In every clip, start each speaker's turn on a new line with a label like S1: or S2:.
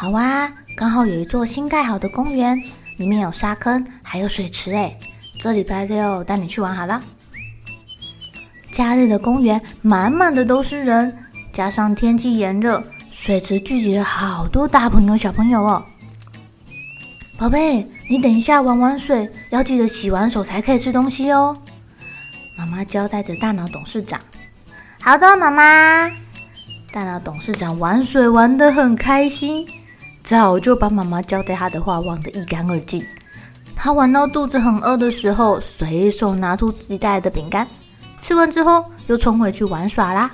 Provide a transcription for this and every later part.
S1: 好啊，刚好有一座新盖好的公园，里面有沙坑，还有水池诶。这礼拜六带你去玩好了。假日的公园满满的都是人，加上天气炎热，水池聚集了好多大朋友小朋友哦。宝贝，你等一下玩完水，要记得洗完手才可以吃东西哦。妈妈交代着大脑董事长。好的，妈妈。大脑董事长玩水玩得很开心。早就把妈妈交代他的话忘得一干二净。他玩到肚子很饿的时候，随手拿出自己带来的饼干，吃完之后又冲回去玩耍啦。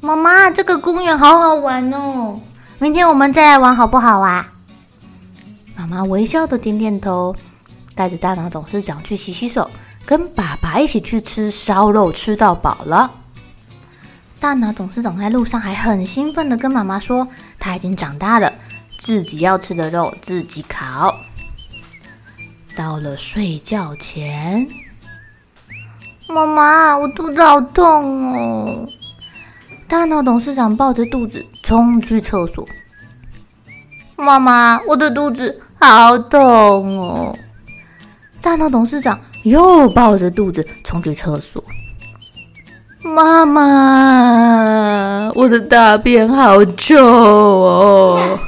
S1: 妈妈，这个公园好好玩哦，明天我们再来玩好不好啊？妈妈微笑的点点头，带着大脑董事长去洗洗手，跟爸爸一起去吃烧肉，吃到饱了。大脑董事长在路上还很兴奋地跟妈妈说：“他已经长大了，自己要吃的肉自己烤。”到了睡觉前，妈妈，我肚子好痛哦！大脑董事长抱着肚子冲去厕所。妈妈，我的肚子好痛哦！大脑董事长又抱着肚子冲去厕所。妈妈，我的大便好臭哦！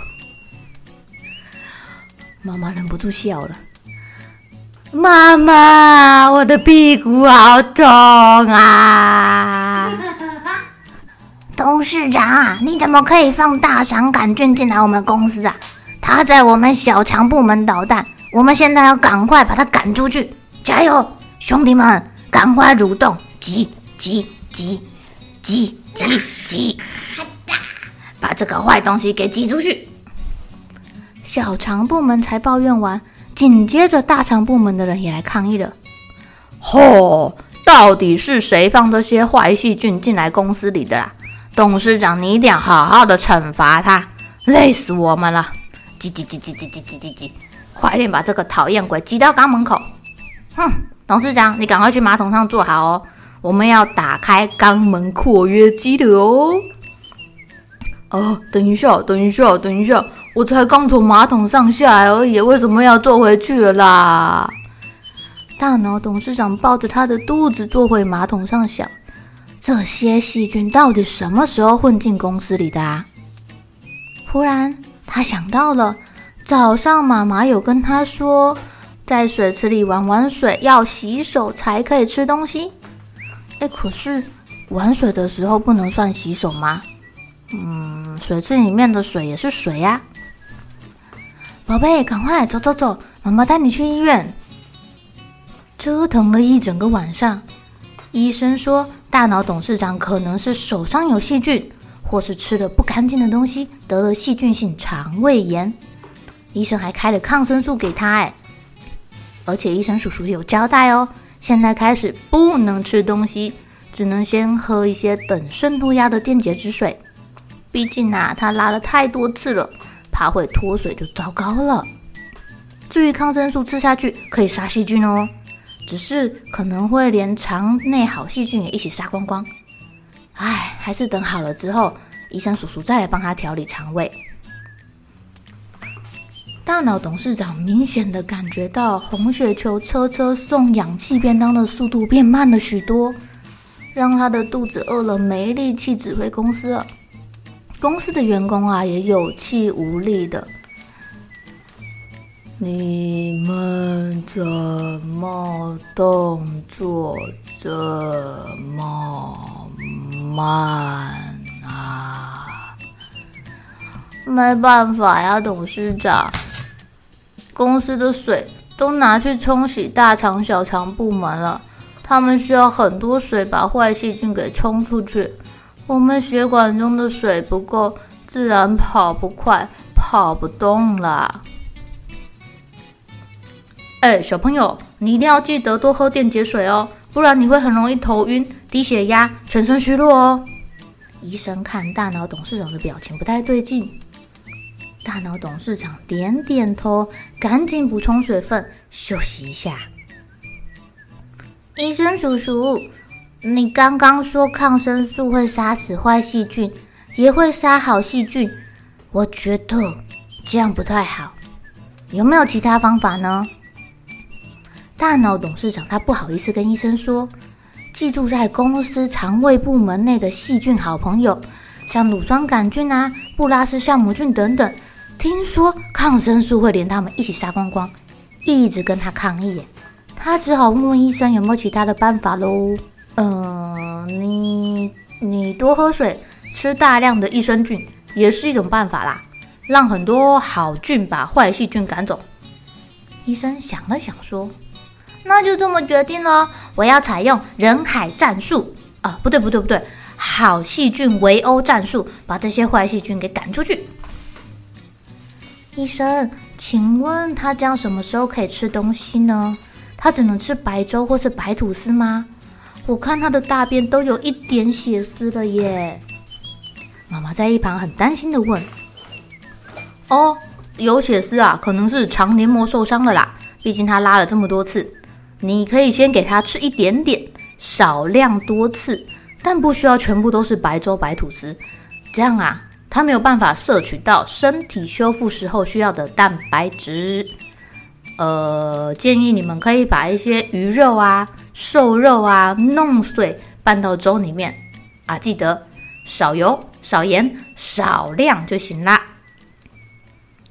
S1: 妈妈忍不住笑了。妈妈，我的屁股好痛啊！董事长，你怎么可以放大肠杆菌进来我们公司啊？他在我们小强部门捣蛋，我们现在要赶快把他赶出去！加油，兄弟们，赶快蠕动，急急！挤挤挤挤！把这个坏东西给挤出去！小肠部门才抱怨完，紧接着大肠部门的人也来抗议了。吼！到底是谁放这些坏细菌进来公司里的啦？董事长，你一定要好好的惩罚他！累死我们了！挤挤挤挤挤挤挤挤挤！快点把这个讨厌鬼挤到肛门口！哼！董事长，你赶快去马桶上坐好哦。我们要打开肛门括约肌的哦！哦，等一下，等一下，等一下，我才刚从马桶上下来而已，为什么要坐回去了啦？大脑董事长抱着他的肚子坐回马桶上想：这些细菌到底什么时候混进公司里的啊？忽然，他想到了早上妈妈有跟他说，在水池里玩玩水要洗手才可以吃东西。哎，可是玩水的时候不能算洗手吗？嗯，水池里面的水也是水呀。宝贝，赶快走走走，妈妈带你去医院。折腾了一整个晚上，医生说大脑董事长可能是手上有细菌，或是吃了不干净的东西，得了细菌性肠胃炎。医生还开了抗生素给他，哎，而且医生叔叔有交代哦。现在开始不能吃东西，只能先喝一些等渗透压的电解质水。毕竟啊，他拉了太多次了，怕会脱水就糟糕了。至于抗生素吃下去可以杀细菌哦，只是可能会连肠内好细菌也一起杀光光。唉，还是等好了之后，医生叔叔再来帮他调理肠胃。大脑董事长明显的感觉到红雪球车车送氧气便当的速度变慢了许多，让他的肚子饿了没力气指挥公司了。公司的员工啊也有气无力的。
S2: 你们怎么动作这么慢啊？
S1: 没办法呀，董事长，公司的水都拿去冲洗大肠、小肠部门了，他们需要很多水把坏细菌给冲出去。我们血管中的水不够，自然跑不快，跑不动了。
S2: 哎，小朋友，你一定要记得多喝电解水哦，不然你会很容易头晕、低血压、全身虚弱哦。
S1: 医生看大脑董事长的表情不太对劲，大脑董事长点点头，赶紧补充水分，休息一下。医生叔叔，你刚刚说抗生素会杀死坏细菌，也会杀好细菌，我觉得这样不太好，有没有其他方法呢？大脑董事长他不好意思跟医生说，寄住在公司肠胃部门内的细菌好朋友，像乳酸杆菌啊、布拉氏酵母菌等等，听说抗生素会连他们一起杀光光，一直跟他抗议。他只好问问医生有没有其他的办法喽。呃，你你多喝水，吃大量的益生菌也是一种办法啦，让很多好菌把坏细菌赶走。医生想了想说。那就这么决定了，我要采用人海战术啊！不对，不对，不对，好细菌围殴战术，把这些坏细菌给赶出去。医生，请问他这样什么时候可以吃东西呢？他只能吃白粥或是白吐司吗？我看他的大便都有一点血丝了耶。妈妈在一旁很担心的问：“
S2: 哦，有血丝啊，可能是肠黏膜受伤了啦，毕竟他拉了这么多次。”你可以先给他吃一点点，少量多次，但不需要全部都是白粥白吐司。这样啊，他没有办法摄取到身体修复时候需要的蛋白质。呃，建议你们可以把一些鱼肉啊、瘦肉啊弄碎拌到粥里面啊，记得少油、少盐、少量就行啦。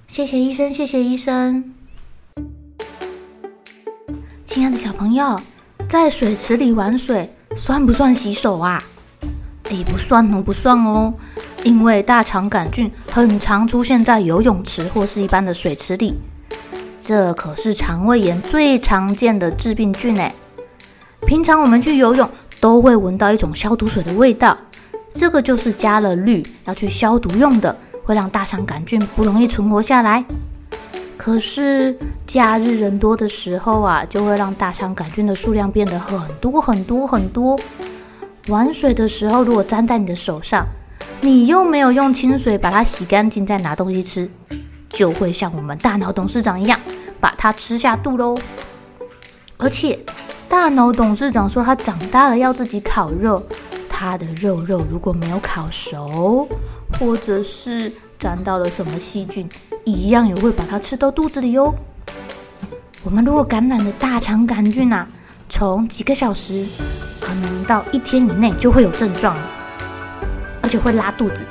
S1: 谢谢医生，谢谢医生。亲爱的小朋友，在水池里玩水算不算洗手啊？诶，不算哦，不算哦，因为大肠杆菌很常出现在游泳池或是一般的水池里，这可是肠胃炎最常见的致病菌诶。平常我们去游泳都会闻到一种消毒水的味道，这个就是加了氯要去消毒用的，会让大肠杆菌不容易存活下来。可是假日人多的时候啊，就会让大肠杆菌的数量变得很多很多很多。玩水的时候，如果粘在你的手上，你又没有用清水把它洗干净，再拿东西吃，就会像我们大脑董事长一样，把它吃下肚喽。而且，大脑董事长说他长大了要自己烤肉，他的肉肉如果没有烤熟，或者是沾到了什么细菌。一样也会把它吃到肚子里哟。我们如果感染了大肠杆菌啊，从几个小时，可能到一天以内就会有症状，而且会拉肚子。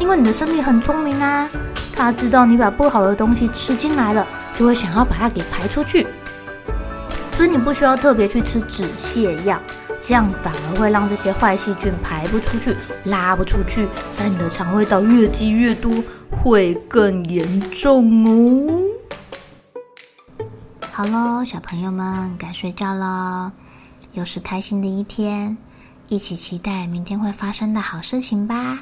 S1: 因为你的身体很聪明啊，它知道你把不好的东西吃进来了，就会想要把它给排出去。所以你不需要特别去吃止泻药，这样反而会让这些坏细菌排不出去、拉不出去，在你的肠胃道越积越多。会更严重哦。好喽，小朋友们该睡觉了，又是开心的一天，一起期待明天会发生的好事情吧。